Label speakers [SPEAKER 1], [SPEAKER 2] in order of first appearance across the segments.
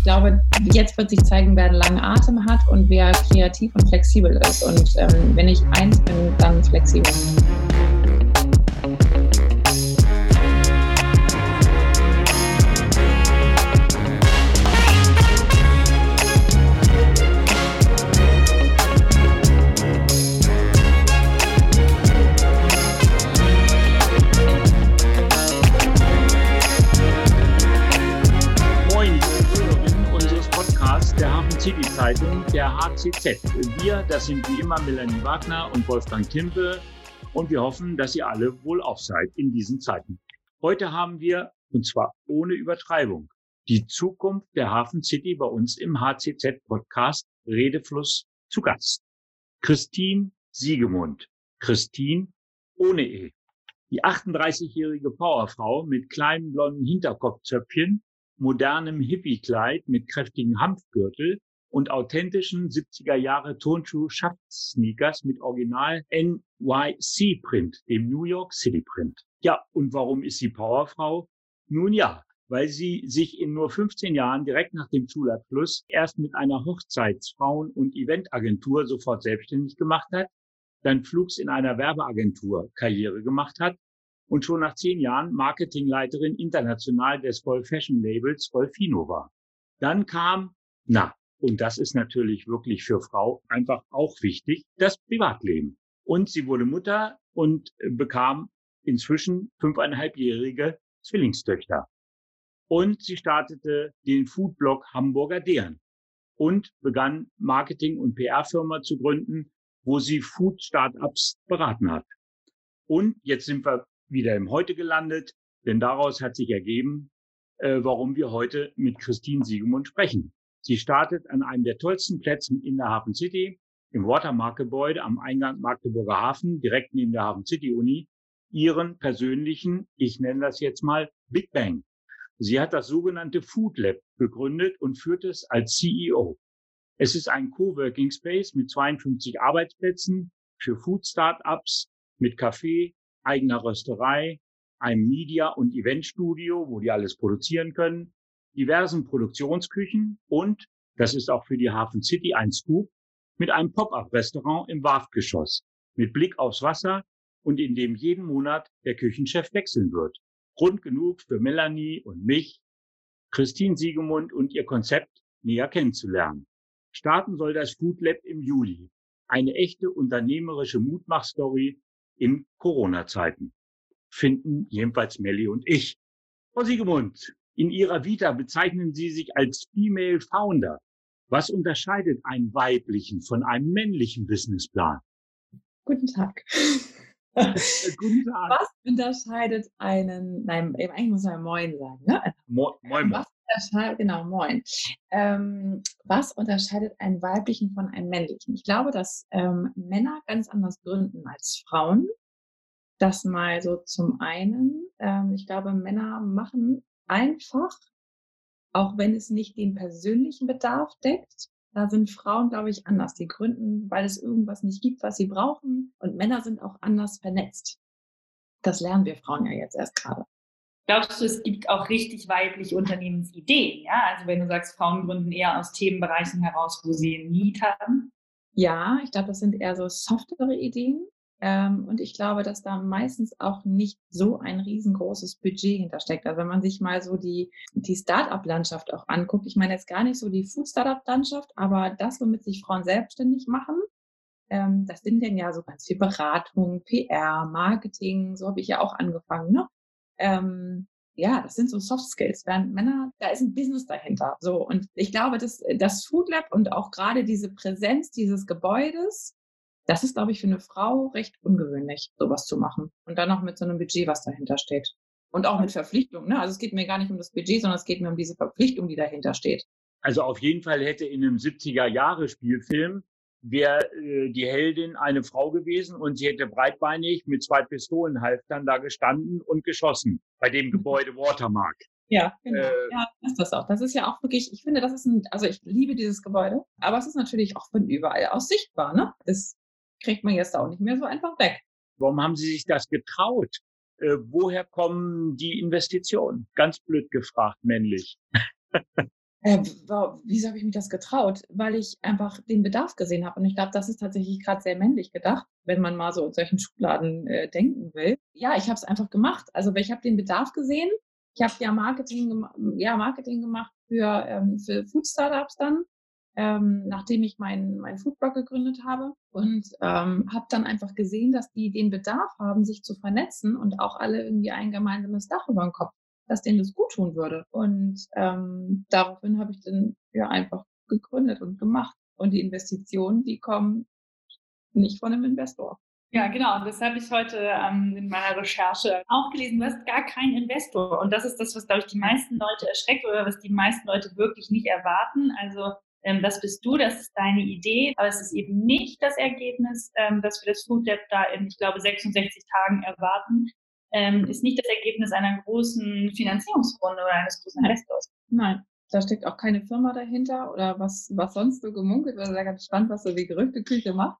[SPEAKER 1] ich glaube, jetzt wird sich zeigen, wer einen langen Atem hat und wer kreativ und flexibel ist. Und ähm, wenn ich eins bin, dann flexibel.
[SPEAKER 2] HCZ. Wir, das sind wie immer Melanie Wagner und Wolfgang Timpe und wir hoffen, dass ihr alle wohlauf seid in diesen Zeiten. Heute haben wir, und zwar ohne Übertreibung, die Zukunft der Hafen City bei uns im HCZ Podcast Redefluss zu Gast. Christine Siegemund. Christine ohne E. Die 38-jährige Powerfrau mit kleinen blonden Hinterkopfzöpfchen, modernem Hippie-Kleid mit kräftigen Hanfgürtel und authentischen 70er Jahre Turnschuh Schaft-Sneakers mit Original NYC Print, dem New York City Print. Ja, und warum ist sie Powerfrau? Nun ja, weil sie sich in nur 15 Jahren direkt nach dem Schulabschluss erst mit einer Hochzeitsfrauen- und Eventagentur sofort selbstständig gemacht hat, dann flugs in einer Werbeagentur Karriere gemacht hat und schon nach zehn Jahren Marketingleiterin international des Golf Fashion Labels Golfino war. Dann kam, na, und das ist natürlich wirklich für Frau einfach auch wichtig, das Privatleben. Und sie wurde Mutter und bekam inzwischen fünfeinhalbjährige Zwillingstöchter. Und sie startete den Foodblog Hamburger Deren und begann Marketing- und PR-Firma zu gründen, wo sie Food-Startups beraten hat. Und jetzt sind wir wieder im Heute gelandet, denn daraus hat sich ergeben, äh, warum wir heute mit Christine Siegemund sprechen. Sie startet an einem der tollsten Plätze in der Hafen City, im Watermark-Gebäude am Eingang Magdeburger Hafen, direkt neben der Hafen City Uni, ihren persönlichen, ich nenne das jetzt mal Big Bang. Sie hat das sogenannte Food Lab gegründet und führt es als CEO. Es ist ein Coworking Space mit 52 Arbeitsplätzen für Food Startups mit Café, eigener Rösterei, einem Media- und Eventstudio, wo die alles produzieren können, diversen Produktionsküchen und, das ist auch für die Hafen City ein Scoop, mit einem Pop-up-Restaurant im Warftgeschoss mit Blick aufs Wasser und in dem jeden Monat der Küchenchef wechseln wird. Grund genug für Melanie und mich, Christine Siegemund und ihr Konzept näher kennenzulernen. Starten soll das Food Lab im Juli. Eine echte unternehmerische Mutmachstory in Corona-Zeiten. Finden jedenfalls Melli und ich. Frau Siegemund, in Ihrer Vita bezeichnen Sie sich als Female Founder. Was unterscheidet einen weiblichen von einem männlichen Businessplan?
[SPEAKER 1] Guten Tag. Guten Tag. Was unterscheidet einen, nein, eigentlich muss man Moin sagen, ne? Mo moin, moin. Was unterscheidet, genau, Moin. Ähm, was unterscheidet einen weiblichen von einem männlichen? Ich glaube, dass ähm, Männer ganz anders gründen als Frauen. Das mal so zum einen. Ähm, ich glaube, Männer machen einfach, auch wenn es nicht den persönlichen Bedarf deckt. Da sind Frauen, glaube ich, anders. Die gründen, weil es irgendwas nicht gibt, was sie brauchen. Und Männer sind auch anders vernetzt. Das lernen wir Frauen ja jetzt erst gerade.
[SPEAKER 3] Glaubst du, es gibt auch richtig weibliche Unternehmensideen? Ja, also wenn du sagst, Frauen gründen eher aus Themenbereichen heraus, wo sie Need haben.
[SPEAKER 1] Ja, ich glaube, das sind eher so softere Ideen. Ähm, und ich glaube, dass da meistens auch nicht so ein riesengroßes Budget hintersteckt. Also wenn man sich mal so die, die Start-up-Landschaft auch anguckt, ich meine jetzt gar nicht so die Food-Startup-Landschaft, aber das, womit sich Frauen selbstständig machen, ähm, das sind denn ja so ganz viel Beratung, PR, Marketing, so habe ich ja auch angefangen. Ne? Ähm, ja, das sind so Soft Skills. Während Männer, da ist ein Business dahinter. So und ich glaube, dass das Food Lab und auch gerade diese Präsenz dieses Gebäudes das ist, glaube ich, für eine Frau recht ungewöhnlich, sowas zu machen. Und dann noch mit so einem Budget, was dahinter steht. Und auch mit Verpflichtung. Ne? Also es geht mir gar nicht um das Budget, sondern es geht mir um diese Verpflichtung, die dahinter steht.
[SPEAKER 2] Also auf jeden Fall hätte in einem 70er-Jahre-Spielfilm wäre äh, die Heldin eine Frau gewesen und sie hätte breitbeinig mit zwei Pistolenhalftern da gestanden und geschossen bei dem mhm. Gebäude Watermark.
[SPEAKER 1] Ja, genau. Äh, ja, ist das auch. Das ist ja auch wirklich, ich finde, das ist ein, also ich liebe dieses Gebäude, aber es ist natürlich auch von überall aus sichtbar, ne? Das kriegt man jetzt auch nicht mehr so einfach weg.
[SPEAKER 2] Warum haben Sie sich das getraut? Äh, woher kommen die Investitionen? Ganz blöd gefragt, männlich.
[SPEAKER 1] Äh, wieso habe ich mich das getraut? Weil ich einfach den Bedarf gesehen habe. Und ich glaube, das ist tatsächlich gerade sehr männlich gedacht, wenn man mal so in solchen Schubladen äh, denken will. Ja, ich habe es einfach gemacht. Also ich habe den Bedarf gesehen. Ich habe ja Marketing, ja Marketing gemacht für, ähm, für Food Startups dann, ähm, nachdem ich meinen mein Foodblog gegründet habe und ähm, habe dann einfach gesehen, dass die den Bedarf haben, sich zu vernetzen und auch alle irgendwie ein gemeinsames Dach über den Kopf dass denen das gut tun würde. Und ähm, daraufhin habe ich dann ja einfach gegründet und gemacht. Und die Investitionen, die kommen nicht von einem Investor.
[SPEAKER 3] Ja, genau. Das habe ich heute ähm, in meiner Recherche auch gelesen. Du hast gar keinen Investor. Und das ist das, was, glaube ich, die meisten Leute erschreckt oder was die meisten Leute wirklich nicht erwarten. Also das bist du, das ist deine Idee, aber es ist eben nicht das Ergebnis, ähm, dass wir das Food Lab da in, ich glaube, 66 Tagen erwarten, ähm, ist nicht das Ergebnis einer großen Finanzierungsrunde oder eines großen Investors.
[SPEAKER 1] Nein, da steckt auch keine Firma dahinter oder was, was sonst so gemunkelt wird. Da ganz spannend, was so die Gerüchteküche macht.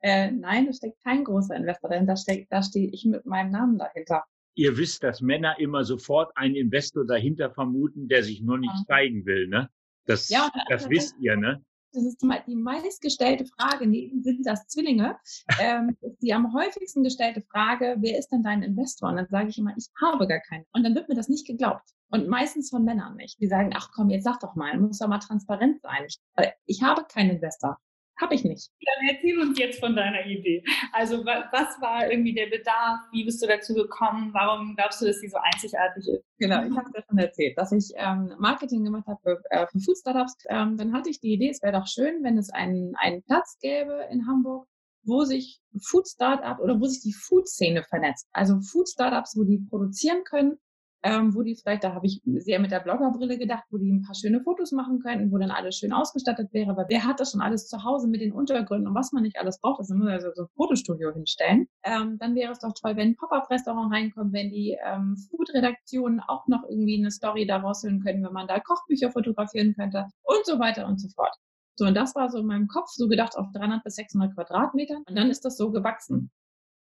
[SPEAKER 1] Äh, nein, da steckt kein großer Investor dahinter. Da, steckt, da stehe ich mit meinem Namen dahinter.
[SPEAKER 2] Ihr wisst, dass Männer immer sofort einen Investor dahinter vermuten, der sich nur nicht zeigen will, ne? Das, ja, das wisst ihr, ne?
[SPEAKER 1] das ist die meistgestellte Frage, neben sind das Zwillinge, ähm, die am häufigsten gestellte Frage, wer ist denn dein Investor? Und dann sage ich immer, ich habe gar keinen. Und dann wird mir das nicht geglaubt. Und meistens von Männern nicht. Die sagen, ach komm, jetzt sag doch mal, muss doch mal transparent sein. Ich, ich habe keinen Investor. Habe ich nicht.
[SPEAKER 3] Dann erzähl uns jetzt von deiner Idee. Also was war irgendwie der Bedarf? Wie bist du dazu gekommen? Warum glaubst du, dass sie so einzigartig ist?
[SPEAKER 1] Genau, ich habe es ja schon erzählt, dass ich ähm, Marketing gemacht habe für, äh, für Food Startups. Ähm, dann hatte ich die Idee, es wäre doch schön, wenn es einen, einen Platz gäbe in Hamburg, wo sich Food Startup oder wo sich die Food-Szene vernetzt. Also Food Startups, wo die produzieren können, ähm, wo die vielleicht, da habe ich sehr mit der Bloggerbrille gedacht, wo die ein paar schöne Fotos machen könnten, wo dann alles schön ausgestattet wäre. Aber wer hat das schon alles zu Hause mit den Untergründen und was man nicht alles braucht? Das muss also so ein Fotostudio hinstellen. Ähm, dann wäre es doch toll, wenn ein Pop-Up-Restaurant reinkommt, wenn die ähm, Food-Redaktionen auch noch irgendwie eine Story daraus hören können, wenn man da Kochbücher fotografieren könnte und so weiter und so fort. So, und das war so in meinem Kopf so gedacht auf 300 bis 600 Quadratmetern. Und dann ist das so gewachsen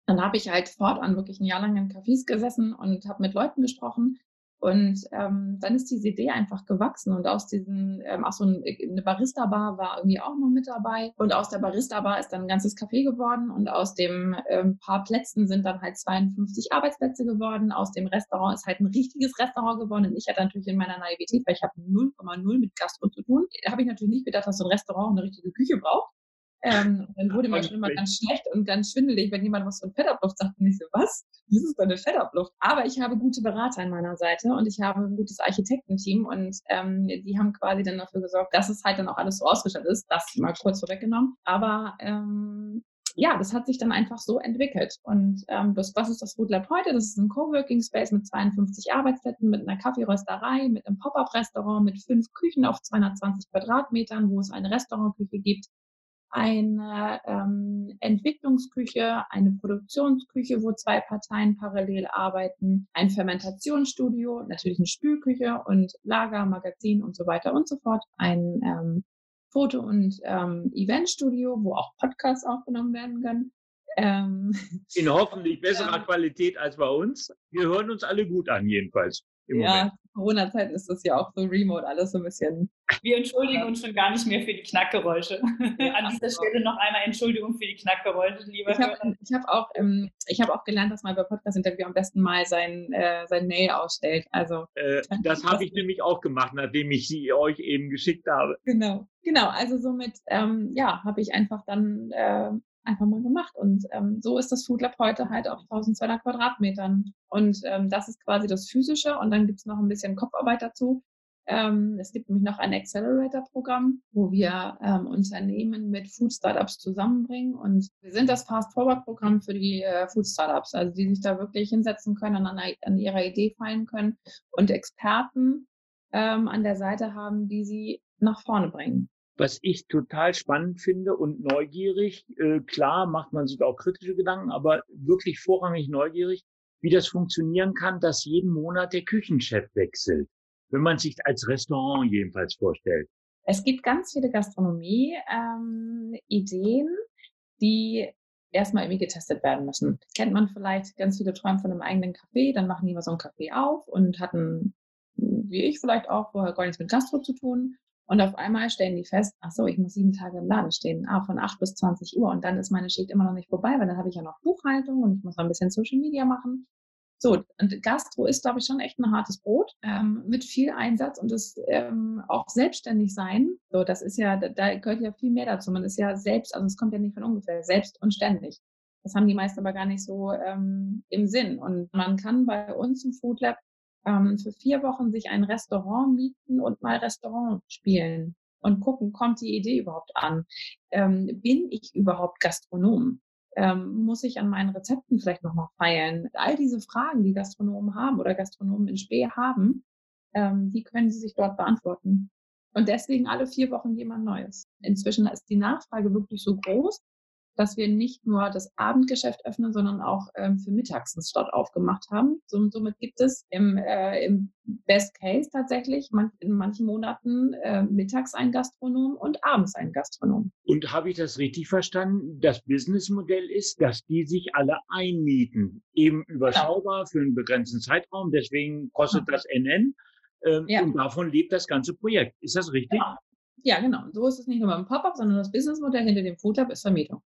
[SPEAKER 1] dann habe ich halt fortan wirklich ein Jahr lang in Cafés gesessen und habe mit Leuten gesprochen. Und ähm, dann ist diese Idee einfach gewachsen und aus diesen, ähm, auch so ein, eine Barista-Bar war irgendwie auch noch mit dabei und aus der Barista-Bar ist dann ein ganzes Café geworden und aus dem ähm, paar Plätzen sind dann halt 52 Arbeitsplätze geworden. Aus dem Restaurant ist halt ein richtiges Restaurant geworden und ich hatte natürlich in meiner Naivität, weil ich habe 0,0 mit Gastro zu tun, habe ich natürlich nicht gedacht, dass so ein Restaurant eine richtige Küche braucht. Ähm, dann wurde mir schon immer ganz schlecht und ganz schwindelig, wenn jemand was von Fettabluft sagt. Und ich so, was? Das ist doch eine Fettabluft. Aber ich habe gute Berater an meiner Seite und ich habe ein gutes Architektenteam und ähm, die haben quasi dann dafür gesorgt, dass es halt dann auch alles so ausgestattet ist. Das mal kurz vorweggenommen. Aber ähm, ja, das hat sich dann einfach so entwickelt. Und ähm, das, was ist das Food Lab heute? Das ist ein Coworking Space mit 52 Arbeitsplätzen, mit einer Kaffeerösterei, mit einem Pop-up-Restaurant, mit fünf Küchen auf 220 Quadratmetern, wo es eine Restaurantküche gibt, eine ähm, Entwicklungsküche, eine Produktionsküche, wo zwei Parteien parallel arbeiten, ein Fermentationsstudio, natürlich eine Spülküche und Lager, Magazin und so weiter und so fort, ein ähm, Foto- und ähm, Eventstudio, wo auch Podcasts aufgenommen werden können.
[SPEAKER 2] Ähm, In hoffentlich besserer Qualität als bei uns. Wir hören uns alle gut an, jedenfalls
[SPEAKER 1] ja, Corona-Zeit ist das ja auch so remote, alles so ein bisschen.
[SPEAKER 3] Wir entschuldigen uns schon gar nicht mehr für die Knackgeräusche. An dieser Stelle noch einmal Entschuldigung für die Knackgeräusche, lieber
[SPEAKER 1] Ich habe hab auch, ähm, hab auch gelernt, dass man bei Podcast-Interview am besten mal sein, äh, sein Mail ausstellt. Also,
[SPEAKER 2] äh, das habe ich nämlich auch gemacht, nachdem ich sie euch eben geschickt habe.
[SPEAKER 1] Genau, genau. Also somit, ähm, ja, habe ich einfach dann äh, einfach mal gemacht. Und ähm, so ist das Food Lab heute halt auf 1200 Quadratmetern. Und ähm, das ist quasi das Physische. Und dann gibt es noch ein bisschen Kopfarbeit dazu. Ähm, es gibt nämlich noch ein Accelerator-Programm, wo wir ähm, Unternehmen mit Food Startups zusammenbringen. Und wir sind das Fast-Forward-Programm für die äh, Food Startups, also die sich da wirklich hinsetzen können an, an ihrer Idee fallen können und Experten ähm, an der Seite haben, die sie nach vorne bringen
[SPEAKER 2] was ich total spannend finde und neugierig. Äh, klar macht man sich auch kritische Gedanken, aber wirklich vorrangig neugierig, wie das funktionieren kann, dass jeden Monat der Küchenchef wechselt, wenn man sich als Restaurant jedenfalls vorstellt.
[SPEAKER 1] Es gibt ganz viele Gastronomie-Ideen, ähm, die erstmal irgendwie getestet werden müssen. Kennt man vielleicht, ganz viele träumen von einem eigenen Café, dann machen die mal so ein Café auf und hatten wie ich vielleicht auch, vorher gar nichts mit Gastro zu tun. Und auf einmal stellen die fest, ach so, ich muss sieben Tage im Laden stehen, ah, von acht bis 20 Uhr. Und dann ist meine Schicht immer noch nicht vorbei, weil dann habe ich ja noch Buchhaltung und ich muss noch ein bisschen Social Media machen. So, und Gastro ist, glaube ich, schon echt ein hartes Brot ähm, mit viel Einsatz und das ähm, auch selbstständig sein. So, das ist ja, da, da gehört ja viel mehr dazu. Man ist ja selbst, also es kommt ja nicht von ungefähr, selbst und ständig. Das haben die meisten aber gar nicht so ähm, im Sinn. Und man kann bei uns im Food Lab ähm, für vier Wochen sich ein Restaurant mieten und mal Restaurant spielen und gucken, kommt die Idee überhaupt an? Ähm, bin ich überhaupt Gastronom? Ähm, muss ich an meinen Rezepten vielleicht nochmal feilen? All diese Fragen, die Gastronomen haben oder Gastronomen in Spee haben, ähm, die können sie sich dort beantworten. Und deswegen alle vier Wochen jemand Neues. Inzwischen ist die Nachfrage wirklich so groß, dass wir nicht nur das Abendgeschäft öffnen, sondern auch ähm, für mittags einen Slot aufgemacht haben. So, somit gibt es im, äh, im Best Case tatsächlich man, in manchen Monaten äh, mittags ein Gastronom und abends ein Gastronom.
[SPEAKER 2] Und habe ich das richtig verstanden? Das Businessmodell ist, dass die sich alle einmieten, eben überschaubar genau. für einen begrenzten Zeitraum. Deswegen kostet ja. das NN. Ähm, ja. Und davon lebt das ganze Projekt. Ist das richtig?
[SPEAKER 1] Ja. Ja, genau. So ist es nicht nur beim Pop-up, sondern das Businessmodell hinter dem Food Lab ist Vermietung.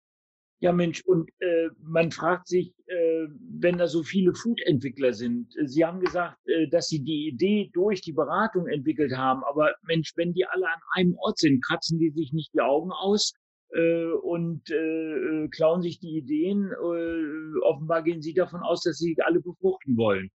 [SPEAKER 2] Ja, Mensch, und äh, man fragt sich, äh, wenn da so viele Food-Entwickler sind, äh, Sie haben gesagt, äh, dass Sie die Idee durch die Beratung entwickelt haben, aber Mensch, wenn die alle an einem Ort sind, kratzen die sich nicht die Augen aus äh, und äh, äh klauen sich die Ideen. Äh, offenbar gehen Sie davon aus, dass Sie alle befruchten wollen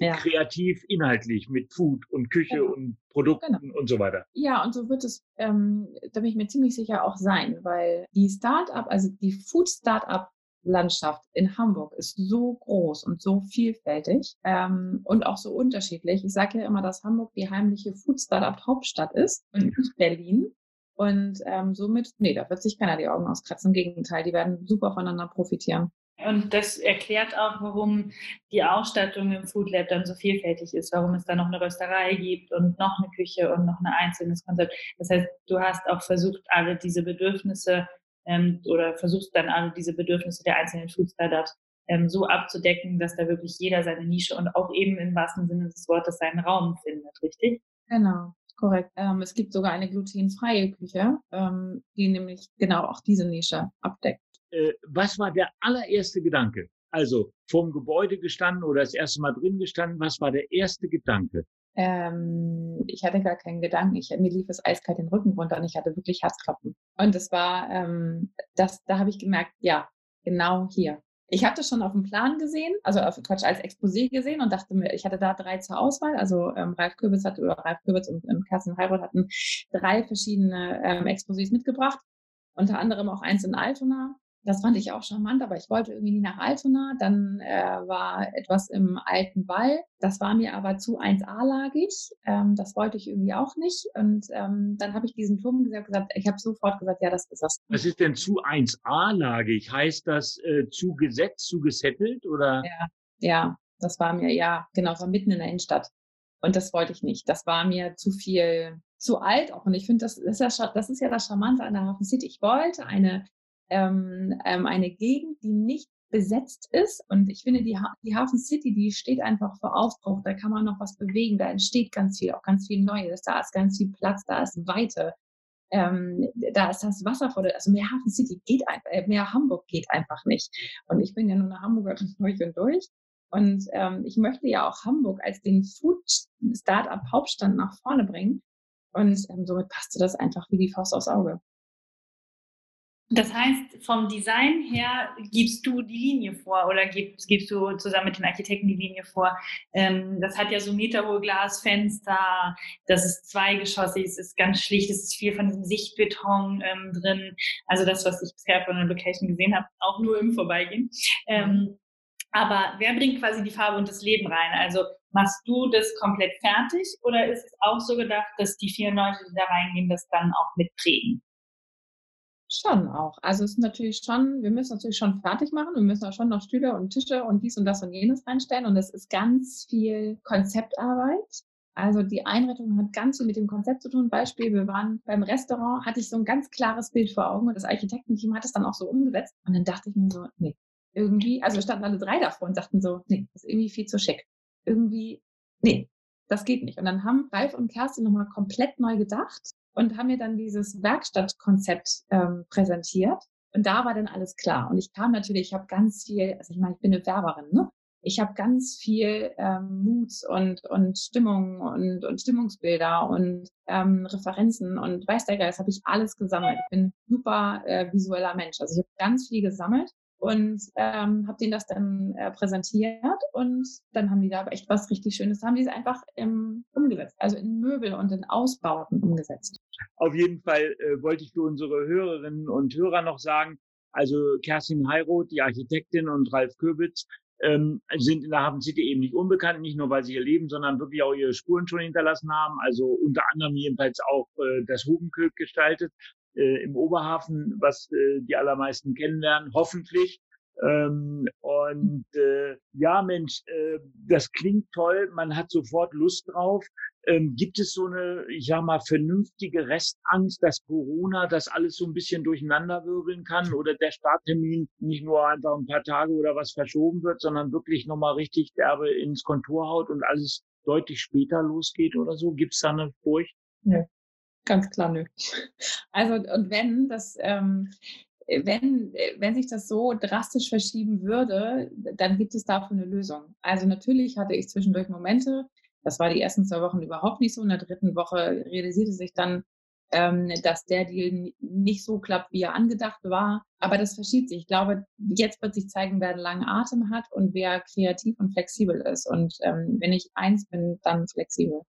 [SPEAKER 2] ja. kreativ, inhaltlich mit Food und Küche genau. und Produkten genau. und so weiter.
[SPEAKER 1] Ja, und so wird es, ähm, da bin ich mir ziemlich sicher auch sein, weil die Start-up, also die Food-Start-up Landschaft in Hamburg ist so groß und so vielfältig ähm, und auch so unterschiedlich. Ich sage ja immer, dass Hamburg die heimliche Food Startup Hauptstadt ist und nicht Berlin. Und ähm, somit, nee, da wird sich keiner die Augen auskratzen. Im Gegenteil, die werden super voneinander profitieren.
[SPEAKER 3] Und das erklärt auch, warum die Ausstattung im Food Lab dann so vielfältig ist, warum es da noch eine Rösterei gibt und noch eine Küche und noch ein einzelnes Konzept. Das heißt, du hast auch versucht, alle diese Bedürfnisse ähm, oder versuchst dann alle diese Bedürfnisse der einzelnen Food Startups ähm, so abzudecken, dass da wirklich jeder seine Nische und auch eben im wahrsten Sinne des Wortes seinen Raum findet, richtig?
[SPEAKER 1] Genau. Korrekt. Ähm, es gibt sogar eine glutenfreie Küche, ähm, die nämlich genau auch diese Nische abdeckt
[SPEAKER 2] äh, was war der allererste Gedanke? Also vorm Gebäude gestanden oder das erste Mal drin gestanden, was war der erste Gedanke?
[SPEAKER 1] Ähm, ich hatte gar keinen Gedanken. Ich, mir lief es eiskalt den Rücken runter und ich hatte wirklich Herzklopfen. Und es war, ähm, das, da habe ich gemerkt, ja, genau hier. Ich hatte schon auf dem Plan gesehen, also auf Quatsch als Exposé gesehen und dachte mir, ich hatte da drei zur Auswahl. Also ähm, Ralf Kürbitz hat oder Ralf Kürbitz und ähm, Kerstin Heilroth hatten drei verschiedene ähm, Exposés mitgebracht, unter anderem auch eins in Altona. Das fand ich auch charmant, aber ich wollte irgendwie nie nach Altona. Dann äh, war etwas im alten Wall. Das war mir aber zu 1A-lagig. Ähm, das wollte ich irgendwie auch nicht. Und ähm, dann habe ich diesen Turm gesagt, gesagt ich habe sofort gesagt, ja, das ist das.
[SPEAKER 2] Was ist denn zu 1A-lagig? Heißt das äh, zu gesetzt, zu gesettelt oder?
[SPEAKER 1] Ja, ja, das war mir, ja, genau, war mitten in der Innenstadt. Und das wollte ich nicht. Das war mir zu viel, zu alt auch. Und ich finde, das, das, ist ja, das ist ja das Charmante an der Hafen City. Ich wollte eine ähm, ähm, eine Gegend, die nicht besetzt ist. Und ich finde, die, ha die Hafen City, die steht einfach vor Aufbruch. Da kann man noch was bewegen. Da entsteht ganz viel, auch ganz viel Neues. Da ist ganz viel Platz, da ist Weite. Ähm, da ist das Wasser vor der, also mehr Hafen City geht einfach, äh, mehr Hamburg geht einfach nicht. Und ich bin ja nur eine Hamburgerin durch und durch. Und ähm, ich möchte ja auch Hamburg als den Food Startup Hauptstand nach vorne bringen. Und ähm, somit passte das einfach wie die Faust aufs Auge.
[SPEAKER 3] Das heißt, vom Design her gibst du die Linie vor oder gibst, gibst du zusammen mit den Architekten die Linie vor. Ähm, das hat ja so meterhohe Glasfenster, das ist zweigeschossig, es ist ganz schlicht, es ist viel von diesem Sichtbeton ähm, drin. Also das, was ich bisher von der Location gesehen habe, auch nur im Vorbeigehen. Ähm, aber wer bringt quasi die Farbe und das Leben rein? Also machst du das komplett fertig oder ist es auch so gedacht, dass die vier Leute, die da reingehen, das dann auch mitprägen?
[SPEAKER 1] Schon auch. Also es ist natürlich schon, wir müssen natürlich schon fertig machen. Wir müssen auch schon noch Stühle und Tische und dies und das und jenes reinstellen. Und es ist ganz viel Konzeptarbeit. Also die Einrichtung hat ganz viel mit dem Konzept zu tun. Beispiel, wir waren beim Restaurant, hatte ich so ein ganz klares Bild vor Augen und das Architektenteam hat es dann auch so umgesetzt. Und dann dachte ich mir so, nee, irgendwie, also standen alle drei davor und sagten so, nee, das ist irgendwie viel zu schick. Irgendwie, nee, das geht nicht. Und dann haben Ralf und Kerstin nochmal komplett neu gedacht und haben mir dann dieses Werkstattkonzept ähm, präsentiert. Und da war dann alles klar. Und ich kam natürlich, ich habe ganz viel, also ich meine, ich bin eine Werberin, ne? Ich habe ganz viel ähm, Mut und, und Stimmung und, und Stimmungsbilder und ähm, Referenzen und weiß der Geist, habe ich alles gesammelt. Ich bin super äh, visueller Mensch. Also ich habe ganz viel gesammelt und ähm, habe denen das dann äh, präsentiert und dann haben die da echt was richtig Schönes, da haben die es einfach ähm, umgesetzt, also in Möbel und in Ausbauten umgesetzt.
[SPEAKER 2] Auf jeden Fall äh, wollte ich für unsere Hörerinnen und Hörer noch sagen, also Kerstin Heiroth, die Architektin und Ralf Köbitz ähm, sind in der Hafen City eben nicht unbekannt, nicht nur weil sie ihr Leben, sondern wirklich auch ihre Spuren schon hinterlassen haben. Also unter anderem jedenfalls auch äh, das Hubenköp gestaltet äh, im Oberhafen, was äh, die allermeisten kennenlernen, hoffentlich. Ähm, und äh, ja, Mensch, äh, das klingt toll, man hat sofort Lust drauf. Ähm, gibt es so eine, ich sag mal, vernünftige Restangst, dass Corona das alles so ein bisschen durcheinanderwirbeln kann oder der Starttermin nicht nur einfach ein paar Tage oder was verschoben wird, sondern wirklich nochmal richtig derbe ins Kontor haut und alles deutlich später losgeht oder so? Gibt es da eine Furcht?
[SPEAKER 1] Ja. Ganz klar, nö. Also, und wenn das, ähm, wenn, wenn sich das so drastisch verschieben würde, dann gibt es dafür eine Lösung. Also natürlich hatte ich zwischendurch Momente, das war die ersten zwei Wochen überhaupt nicht so. In der dritten Woche realisierte sich dann, ähm, dass der Deal nicht so klappt, wie er angedacht war. Aber das verschiebt sich. Ich glaube, jetzt wird sich zeigen, wer einen langen Atem hat und wer kreativ und flexibel ist. Und ähm, wenn ich eins bin, dann flexibel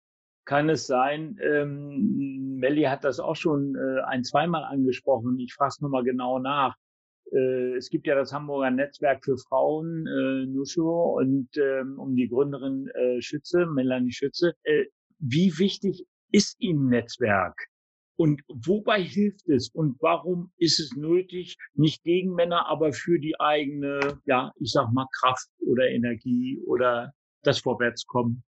[SPEAKER 2] kann es sein, ähm, Melli hat das auch schon äh, ein, zweimal angesprochen. Ich frage es nochmal genau nach. Äh, es gibt ja das Hamburger Netzwerk für Frauen, äh, Nusho, und ähm, um die Gründerin äh, Schütze, Melanie Schütze. Äh, wie wichtig ist Ihnen Netzwerk? Und wobei hilft es? Und warum ist es nötig, nicht gegen Männer, aber für die eigene, ja, ich sag mal, Kraft oder Energie oder das Vorwärtskommen?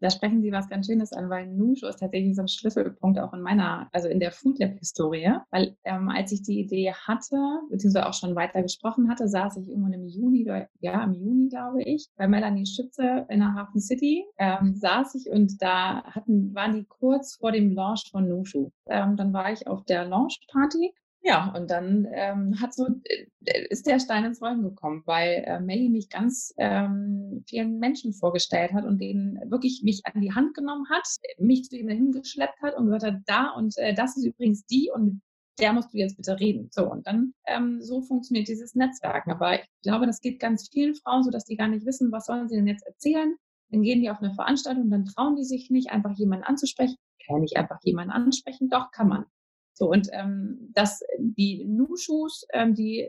[SPEAKER 1] Da sprechen Sie was ganz Schönes an, weil Nusho ist tatsächlich so ein Schlüsselpunkt auch in meiner, also in der Food Lab Historie. Weil ähm, als ich die Idee hatte, beziehungsweise auch schon weiter gesprochen hatte, saß ich irgendwann im Juni, ja, im Juni, glaube ich, bei Melanie Schütze in der Hafen City, ähm, saß ich und da hatten, waren die kurz vor dem Launch von Nushu. Ähm, dann war ich auf der Launch Party ja, und dann ähm, hat so, äh, ist der Stein ins Rollen gekommen, weil äh, Melly mich ganz ähm, vielen Menschen vorgestellt hat und denen wirklich mich an die Hand genommen hat, mich zu ihm hingeschleppt hat und gesagt hat, da und äh, das ist übrigens die und der musst du jetzt bitte reden. So, und dann ähm, so funktioniert dieses Netzwerk. Aber ich glaube, das geht ganz vielen Frauen so, dass die gar nicht wissen, was sollen sie denn jetzt erzählen. Dann gehen die auf eine Veranstaltung, dann trauen die sich nicht, einfach jemanden anzusprechen. Kann ich einfach jemanden ansprechen? Doch, kann man. So, und ähm, das, die Nu-Shoes, ähm, die,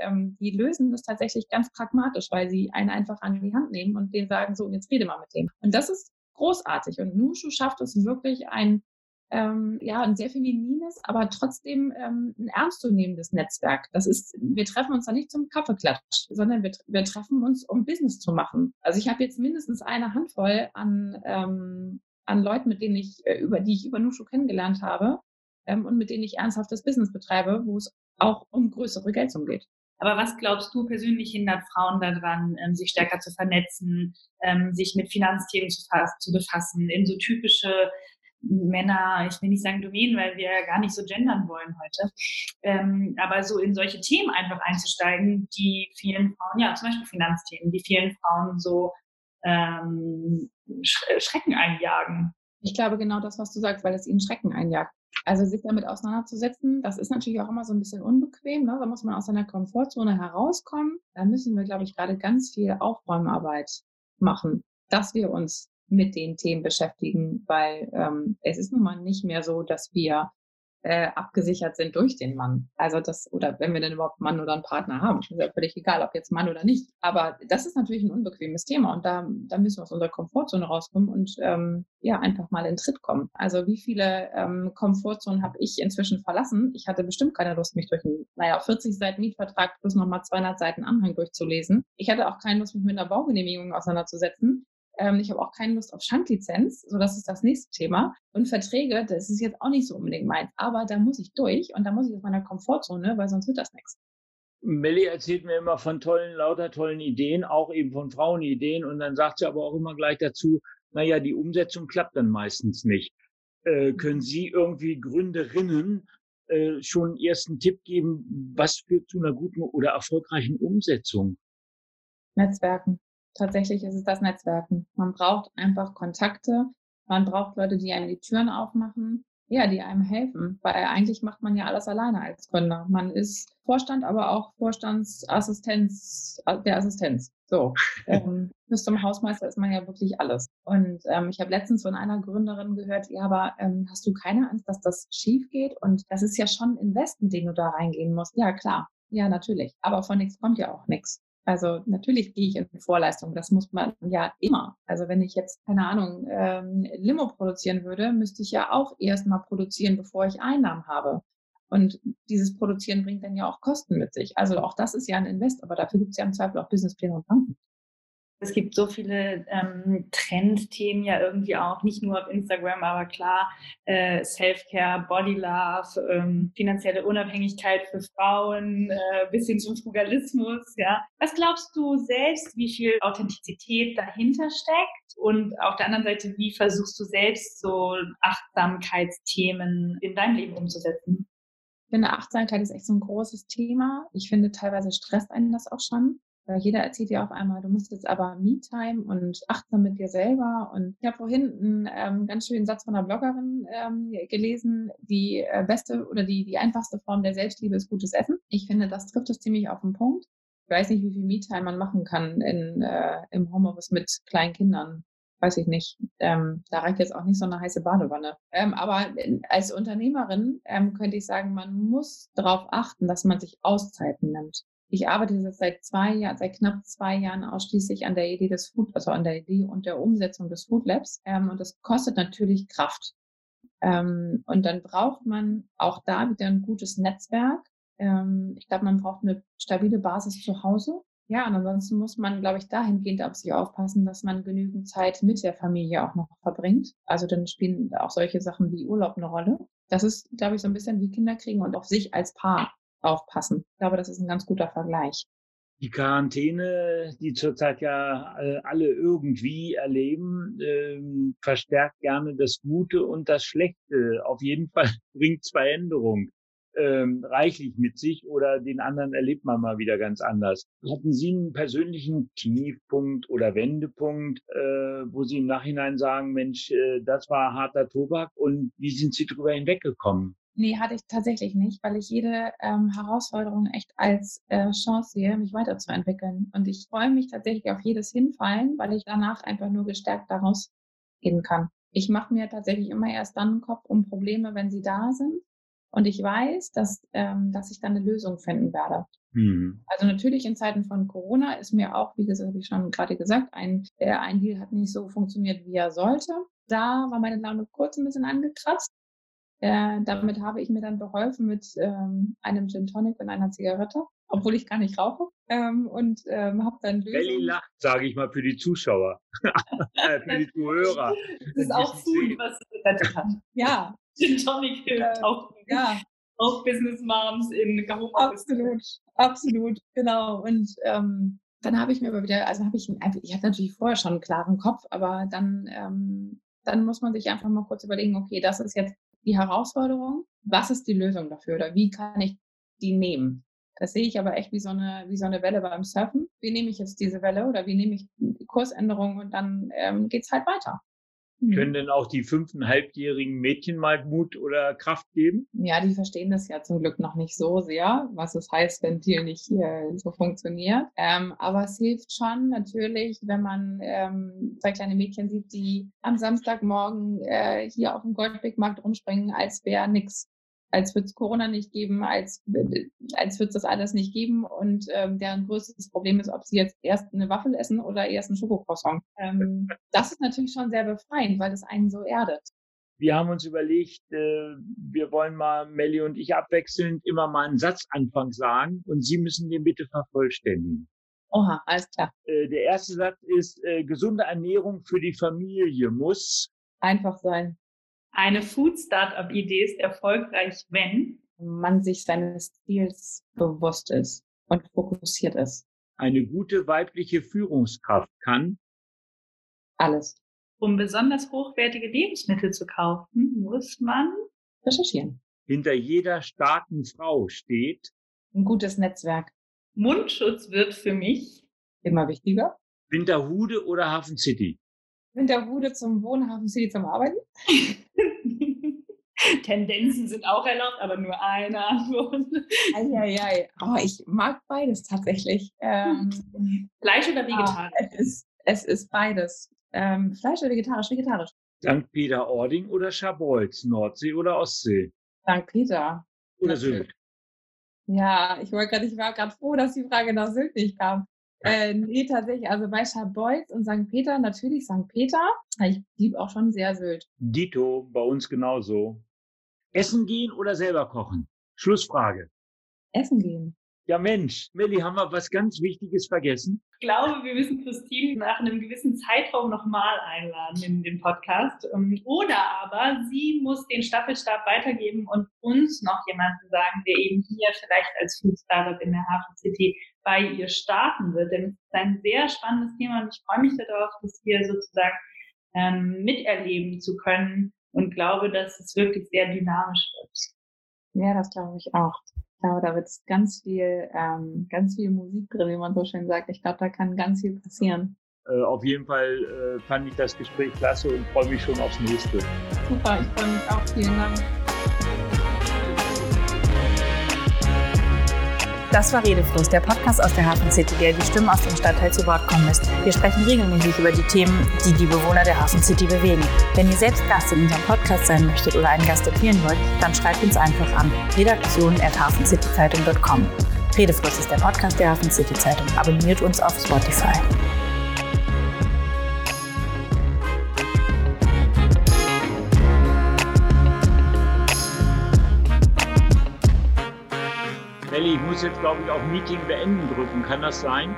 [SPEAKER 1] ähm, die lösen das tatsächlich ganz pragmatisch, weil sie einen einfach an die Hand nehmen und denen sagen, so, jetzt rede mal mit dem. Und das ist großartig. Und Nu-Schuh schafft es wirklich ein, ähm, ja, ein sehr feminines, aber trotzdem ähm, ein ernstzunehmendes Netzwerk. Das ist, wir treffen uns da nicht zum Kaffeeklatsch, sondern wir, wir treffen uns, um Business zu machen. Also ich habe jetzt mindestens eine Handvoll an, ähm, an Leuten, mit denen ich, äh, über die ich über Nushu kennengelernt habe, ähm, und mit denen ich ernsthaftes Business betreibe, wo es auch um größere Geldsummen geht.
[SPEAKER 3] Aber was glaubst du persönlich hindert Frauen daran, ähm, sich stärker zu vernetzen, ähm, sich mit Finanzthemen zu, zu, befassen, in so typische Männer, ich will nicht sagen Domänen, weil wir ja gar nicht so gendern wollen heute, ähm, aber so in solche Themen einfach einzusteigen, die vielen Frauen, ja zum Beispiel Finanzthemen, die vielen Frauen so ähm, Schrecken einjagen.
[SPEAKER 1] Ich glaube genau das, was du sagst, weil es ihnen Schrecken einjagt. Also sich damit auseinanderzusetzen, das ist natürlich auch immer so ein bisschen unbequem. Ne? Da muss man aus seiner Komfortzone herauskommen. Da müssen wir, glaube ich, gerade ganz viel Aufräumarbeit machen, dass wir uns mit den Themen beschäftigen, weil ähm, es ist nun mal nicht mehr so, dass wir äh, abgesichert sind durch den Mann. Also das, oder wenn wir denn überhaupt einen Mann oder einen Partner haben, ist ja völlig egal, ob jetzt Mann oder nicht. Aber das ist natürlich ein unbequemes Thema und da, da müssen wir aus unserer Komfortzone rauskommen und ähm, ja, einfach mal in Tritt kommen. Also wie viele ähm, Komfortzonen habe ich inzwischen verlassen? Ich hatte bestimmt keine Lust, mich durch einen, naja, 40 Seiten Mietvertrag plus nochmal 200 Seiten Anhang durchzulesen. Ich hatte auch keine Lust, mich mit einer Baugenehmigung auseinanderzusetzen. Ähm, ich habe auch keine Lust auf Schanklizenz, so das ist das nächste Thema. Und Verträge, das ist jetzt auch nicht so unbedingt meins, aber da muss ich durch und da muss ich aus meiner Komfortzone, weil sonst wird das nichts.
[SPEAKER 2] Melli erzählt mir immer von tollen, lauter tollen Ideen, auch eben von Frauenideen und dann sagt sie aber auch immer gleich dazu, naja, die Umsetzung klappt dann meistens nicht. Äh, können Sie irgendwie Gründerinnen äh, schon einen ersten Tipp geben, was führt zu einer guten oder erfolgreichen Umsetzung?
[SPEAKER 1] Netzwerken. Tatsächlich ist es das Netzwerken. Man braucht einfach Kontakte. Man braucht Leute, die einem die Türen aufmachen. Ja, die einem helfen, weil eigentlich macht man ja alles alleine als Gründer. Man ist Vorstand, aber auch Vorstandsassistenz äh, der Assistenz. So, ähm, bis zum Hausmeister ist man ja wirklich alles. Und ähm, ich habe letztens von einer Gründerin gehört, ja, aber ähm, hast du keine Angst, dass das schief geht? Und das ist ja schon ein Investment, den du da reingehen musst. Ja, klar. Ja, natürlich. Aber von nichts kommt ja auch nichts. Also natürlich gehe ich in Vorleistung. Das muss man ja immer. Also wenn ich jetzt, keine Ahnung, ähm, Limo produzieren würde, müsste ich ja auch erstmal produzieren, bevor ich Einnahmen habe. Und dieses Produzieren bringt dann ja auch Kosten mit sich. Also auch das ist ja ein Invest, aber dafür gibt es ja im Zweifel auch Businesspläne und Banken.
[SPEAKER 3] Es gibt so viele ähm, Trendthemen ja irgendwie auch, nicht nur auf Instagram, aber klar, äh, Self-Care, Body Love, ähm, finanzielle Unabhängigkeit für Frauen, äh, bis hin zum Frugalismus, ja. Was glaubst du selbst, wie viel Authentizität dahinter steckt? Und auf der anderen Seite, wie versuchst du selbst so Achtsamkeitsthemen in dein Leben umzusetzen?
[SPEAKER 1] Ich finde, Achtsamkeit ist echt so ein großes Thema. Ich finde, teilweise stresst einen das auch schon. Jeder erzählt dir auf einmal, du musst jetzt aber Me-Time und achtsam mit dir selber. Und ich habe vorhin einen ähm, ganz schönen Satz von einer Bloggerin ähm, gelesen, die äh, beste oder die, die einfachste Form der Selbstliebe ist gutes Essen. Ich finde, das trifft es ziemlich auf den Punkt. Ich weiß nicht, wie viel Me-Time man machen kann in, äh, im Homeoffice mit kleinen Kindern. Weiß ich nicht. Ähm, da reicht jetzt auch nicht so eine heiße Badewanne. Ähm, aber als Unternehmerin ähm, könnte ich sagen, man muss darauf achten, dass man sich Auszeiten nimmt. Ich arbeite seit zwei Jahren, seit knapp zwei Jahren ausschließlich an der Idee des Food, also an der Idee und der Umsetzung des Food Labs. Ähm, und das kostet natürlich Kraft. Ähm, und dann braucht man auch da wieder ein gutes Netzwerk. Ähm, ich glaube, man braucht eine stabile Basis zu Hause. Ja, und ansonsten muss man, glaube ich, dahingehend auf sich aufpassen, dass man genügend Zeit mit der Familie auch noch verbringt. Also dann spielen auch solche Sachen wie Urlaub eine Rolle. Das ist, glaube ich, so ein bisschen wie Kinder kriegen und auf sich als Paar aufpassen. Ich glaube, das ist ein ganz guter Vergleich.
[SPEAKER 2] Die Quarantäne, die zurzeit ja äh, alle irgendwie erleben, ähm, verstärkt gerne das Gute und das Schlechte. Auf jeden Fall bringt zwei Änderungen ähm, reichlich mit sich oder den anderen erlebt man mal wieder ganz anders. Hatten Sie einen persönlichen Tiefpunkt oder Wendepunkt, äh, wo Sie im Nachhinein sagen, Mensch, äh, das war harter Tobak und wie sind Sie darüber hinweggekommen?
[SPEAKER 1] Nee, hatte ich tatsächlich nicht, weil ich jede ähm, Herausforderung echt als äh, Chance sehe, mich weiterzuentwickeln. Und ich freue mich tatsächlich auf jedes Hinfallen, weil ich danach einfach nur gestärkt daraus gehen kann. Ich mache mir tatsächlich immer erst dann einen Kopf um Probleme, wenn sie da sind. Und ich weiß, dass, ähm, dass ich dann eine Lösung finden werde. Mhm. Also natürlich in Zeiten von Corona ist mir auch, wie gesagt, habe ich schon gerade gesagt, ein, äh, ein Deal hat nicht so funktioniert, wie er sollte. Da war meine Laune kurz ein bisschen angekratzt. Äh, damit habe ich mir dann beholfen mit ähm, einem Gin Tonic und einer Zigarette, obwohl ich gar nicht rauche. Ähm, und ähm, habe dann
[SPEAKER 2] Lösung. Belly lacht, sage ich mal, für die Zuschauer, äh, für die Zuhörer.
[SPEAKER 3] Das ist auch Food, was gerettet hat.
[SPEAKER 1] ja.
[SPEAKER 3] Gin Tonic hilft äh, auch. Ja. Auch Business Moms in
[SPEAKER 1] Homeoffice. Absolut, absolut, genau. Und ähm, dann habe ich mir aber wieder, also habe ich, ich hatte natürlich vorher schon einen klaren Kopf, aber dann, ähm, dann muss man sich einfach mal kurz überlegen, okay, das ist jetzt die Herausforderung, was ist die Lösung dafür oder wie kann ich die nehmen? Das sehe ich aber echt wie so eine, wie so eine Welle beim Surfen. Wie nehme ich jetzt diese Welle oder wie nehme ich die Kursänderung und dann ähm, es halt weiter.
[SPEAKER 2] Mhm. Können denn auch die fünfeinhalbjährigen Mädchen mal Mut oder Kraft geben?
[SPEAKER 1] Ja, die verstehen das ja zum Glück noch nicht so sehr, was es heißt, wenn Deal nicht äh, so funktioniert. Ähm, aber es hilft schon natürlich, wenn man ähm, zwei kleine Mädchen sieht, die am Samstagmorgen äh, hier auf dem Goldwegmarkt rumspringen, als wäre nix als wird es Corona nicht geben, als, als wird es das alles nicht geben und ähm, deren größtes Problem ist, ob sie jetzt erst eine Waffel essen oder erst einen Schokocroissant. Ähm, das ist natürlich schon sehr befreiend, weil es einen so erdet.
[SPEAKER 2] Wir haben uns überlegt, äh, wir wollen mal, Melli und ich abwechselnd immer mal einen Satzanfang sagen und Sie müssen den bitte vervollständigen.
[SPEAKER 1] Oha, alles klar.
[SPEAKER 2] Äh, der erste Satz ist, äh, gesunde Ernährung für die Familie muss
[SPEAKER 1] einfach sein.
[SPEAKER 3] Eine Food-Startup-Idee ist erfolgreich, wenn
[SPEAKER 1] man sich seines Ziels bewusst ist und fokussiert ist.
[SPEAKER 2] Eine gute weibliche Führungskraft kann
[SPEAKER 1] alles.
[SPEAKER 3] Um besonders hochwertige Lebensmittel zu kaufen, muss man
[SPEAKER 1] recherchieren.
[SPEAKER 2] Hinter jeder starken Frau steht
[SPEAKER 1] ein gutes Netzwerk.
[SPEAKER 3] Mundschutz wird für mich
[SPEAKER 1] immer wichtiger.
[SPEAKER 2] Winterhude oder Hafen City?
[SPEAKER 1] Winterhude zum Wohnen, Hafen City zum Arbeiten.
[SPEAKER 3] Tendenzen sind auch erlaubt, aber nur eine Antwort.
[SPEAKER 1] Eieiei. Oh, ich mag beides tatsächlich. Ähm,
[SPEAKER 3] Fleisch oder vegetarisch?
[SPEAKER 1] Ah, es, ist, es ist beides. Ähm, Fleisch oder vegetarisch? Vegetarisch.
[SPEAKER 2] St. Peter-Ording oder Scharbeutz? Nordsee oder Ostsee?
[SPEAKER 1] St. Peter.
[SPEAKER 2] Oder Sylt?
[SPEAKER 1] Ja, ich wollte gerade, ich war gerade froh, dass die Frage nach Sylt nicht kam. Äh, nee, tatsächlich. Also bei Scharbeutz und St. Peter, natürlich St. Peter. Ich liebe auch schon sehr Sylt.
[SPEAKER 2] Dito, bei uns genauso. Essen gehen oder selber kochen? Schlussfrage.
[SPEAKER 1] Essen gehen.
[SPEAKER 2] Ja Mensch, Melli, haben wir was ganz Wichtiges vergessen?
[SPEAKER 3] Ich glaube, wir müssen Christine nach einem gewissen Zeitraum nochmal einladen in den Podcast. Ähm, oder aber sie muss den Staffelstab weitergeben und uns noch jemanden sagen, der eben hier vielleicht als Food Startup in der Hafen City bei ihr starten wird. Denn es ist ein sehr spannendes Thema und ich freue mich darauf, das hier sozusagen ähm, miterleben zu können und glaube, dass es wirklich sehr dynamisch wird.
[SPEAKER 1] Ja, das glaube ich auch. Ich glaube, da wird ganz viel, ähm, ganz viel Musik drin, wie man so schön sagt. Ich glaube, da kann ganz viel passieren.
[SPEAKER 2] Äh, auf jeden Fall äh, fand ich das Gespräch klasse und freue mich schon aufs nächste.
[SPEAKER 1] Super, ich freue mich auch. Vielen Dank.
[SPEAKER 4] Das war Redefluss, der Podcast aus der Hafen City, der die Stimmen aus dem Stadtteil zu Wort kommen lässt. Wir sprechen regelmäßig über die Themen, die die Bewohner der Hafen City bewegen. Wenn ihr selbst Gast in unserem Podcast sein möchtet oder einen Gast empfehlen wollt, dann schreibt uns einfach an redaktion.hafencityzeitung.com. Redefluss ist der Podcast der Hafen City Zeitung. Abonniert uns auf Spotify.
[SPEAKER 2] Melli, ich muss jetzt, glaube ich, auf Meeting beenden drücken. Kann das sein?